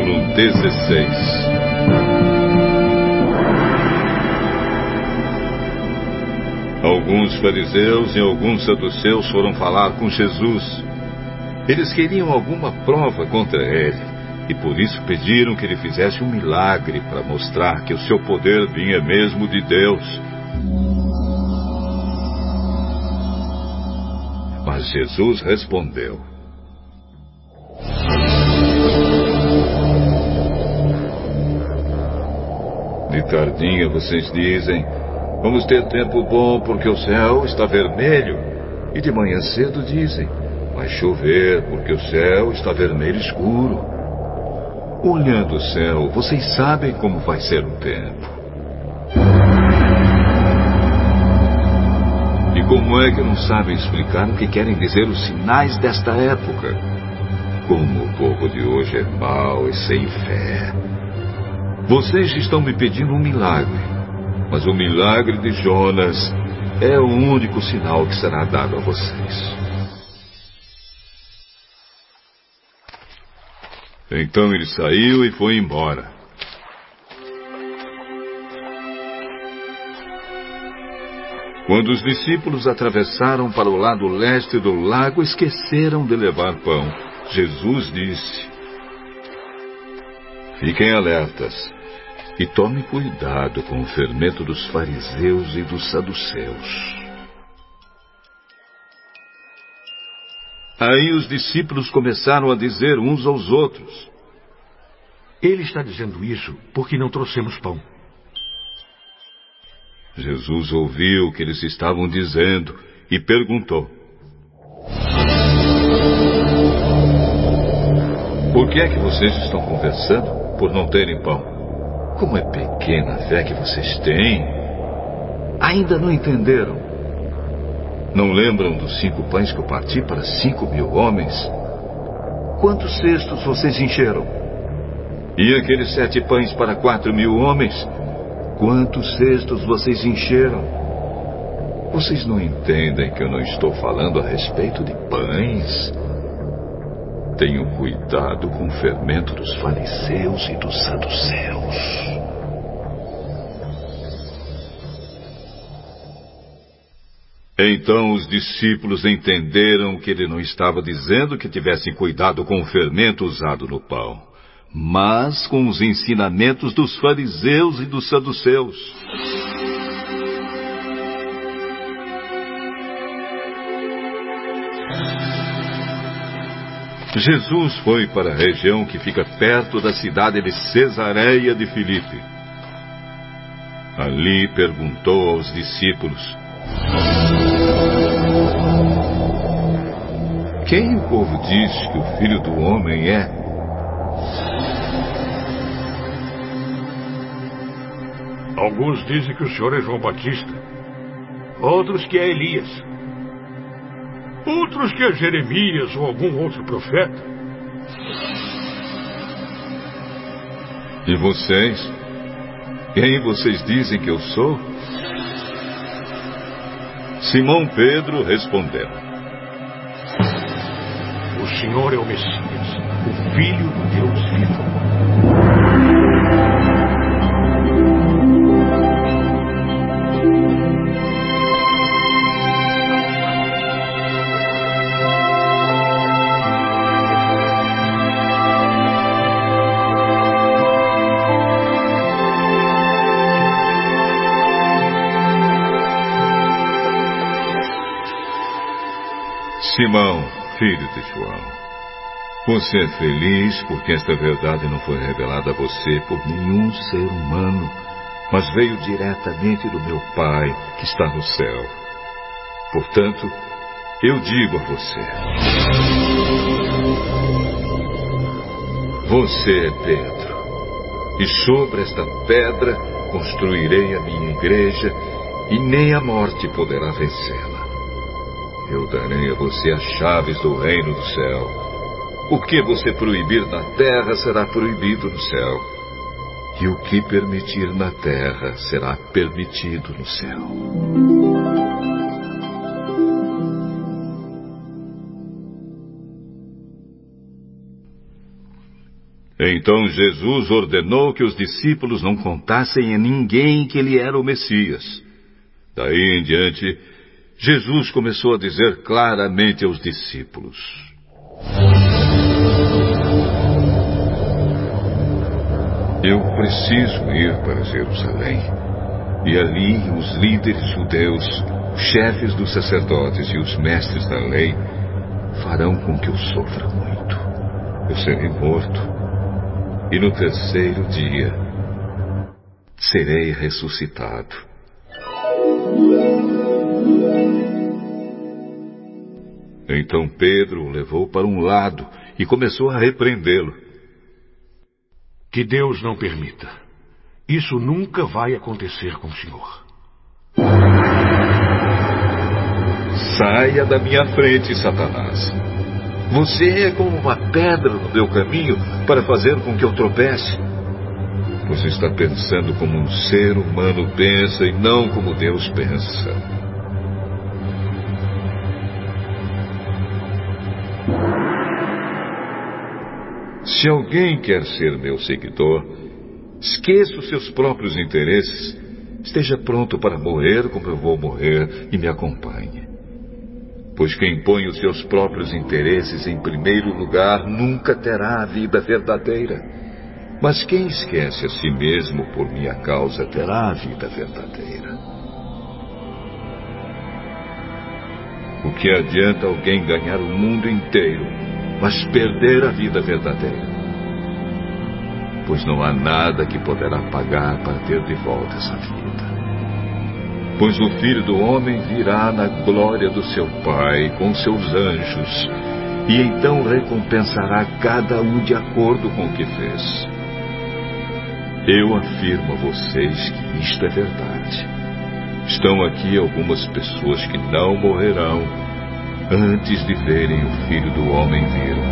16 Alguns fariseus e alguns saduceus foram falar com Jesus. Eles queriam alguma prova contra ele e por isso pediram que ele fizesse um milagre para mostrar que o seu poder vinha mesmo de Deus. Mas Jesus respondeu: tardinha vocês dizem: Vamos ter tempo bom porque o céu está vermelho. E de manhã cedo dizem: Vai chover porque o céu está vermelho escuro. Olhando o céu, vocês sabem como vai ser o tempo. E como é que não sabem explicar o que querem dizer os sinais desta época? Como o povo de hoje é mau e sem fé. Vocês estão me pedindo um milagre. Mas o milagre de Jonas é o único sinal que será dado a vocês. Então ele saiu e foi embora. Quando os discípulos atravessaram para o lado leste do lago, esqueceram de levar pão. Jesus disse: Fiquem alertas e tome cuidado com o fermento dos fariseus e dos saduceus. Aí os discípulos começaram a dizer uns aos outros: Ele está dizendo isso porque não trouxemos pão. Jesus ouviu o que eles estavam dizendo e perguntou: Por que é que vocês estão conversando por não terem pão? Como é pequena a fé que vocês têm. Ainda não entenderam. Não lembram dos cinco pães que eu parti para cinco mil homens? Quantos cestos vocês encheram? E aqueles sete pães para quatro mil homens? Quantos cestos vocês encheram? Vocês não entendem que eu não estou falando a respeito de pães? Tenham cuidado com o fermento dos fariseus e dos saduceus. Então os discípulos entenderam que ele não estava dizendo que tivessem cuidado com o fermento usado no pão, mas com os ensinamentos dos fariseus e dos saduceus. Jesus foi para a região que fica perto da cidade de Cesareia de Filipe. Ali perguntou aos discípulos: Quem o povo diz que o filho do homem é? Alguns dizem que o senhor é João Batista, outros que é Elias, outros que é Jeremias ou algum outro profeta. E vocês? Quem vocês dizem que eu sou? Simão Pedro respondeu: O Senhor é o Messias, o Filho do Deus vivo. Simão, filho de João, você é feliz porque esta verdade não foi revelada a você por nenhum ser humano, mas veio diretamente do meu Pai que está no céu. Portanto, eu digo a você: Você é Pedro, e sobre esta pedra construirei a minha igreja, e nem a morte poderá vencê-la. Eu darei a você as chaves do reino do céu. O que você proibir na terra será proibido no céu. E o que permitir na terra será permitido no céu. Então Jesus ordenou que os discípulos não contassem a ninguém que ele era o Messias. Daí em diante, Jesus começou a dizer claramente aos discípulos: Eu preciso ir para Jerusalém. E ali os líderes judeus, os chefes dos sacerdotes e os mestres da lei farão com que eu sofra muito. Eu serei morto. E no terceiro dia serei ressuscitado. Então Pedro o levou para um lado e começou a repreendê-lo. Que Deus não permita. Isso nunca vai acontecer com o Senhor. Saia da minha frente, Satanás. Você é como uma pedra no meu caminho para fazer com que eu tropece. Você está pensando como um ser humano pensa e não como Deus pensa. Se alguém quer ser meu seguidor, esqueça os seus próprios interesses, esteja pronto para morrer como eu vou morrer e me acompanhe. Pois quem põe os seus próprios interesses em primeiro lugar nunca terá a vida verdadeira. Mas quem esquece a si mesmo por minha causa terá a vida verdadeira. O que adianta alguém ganhar o mundo inteiro mas perder a vida verdadeira. Pois não há nada que poderá pagar para ter de volta essa vida. Pois o Filho do Homem virá na glória do seu Pai com seus anjos, e então recompensará cada um de acordo com o que fez. Eu afirmo a vocês que isto é verdade. Estão aqui algumas pessoas que não morrerão antes de verem o Filho do Homem vir.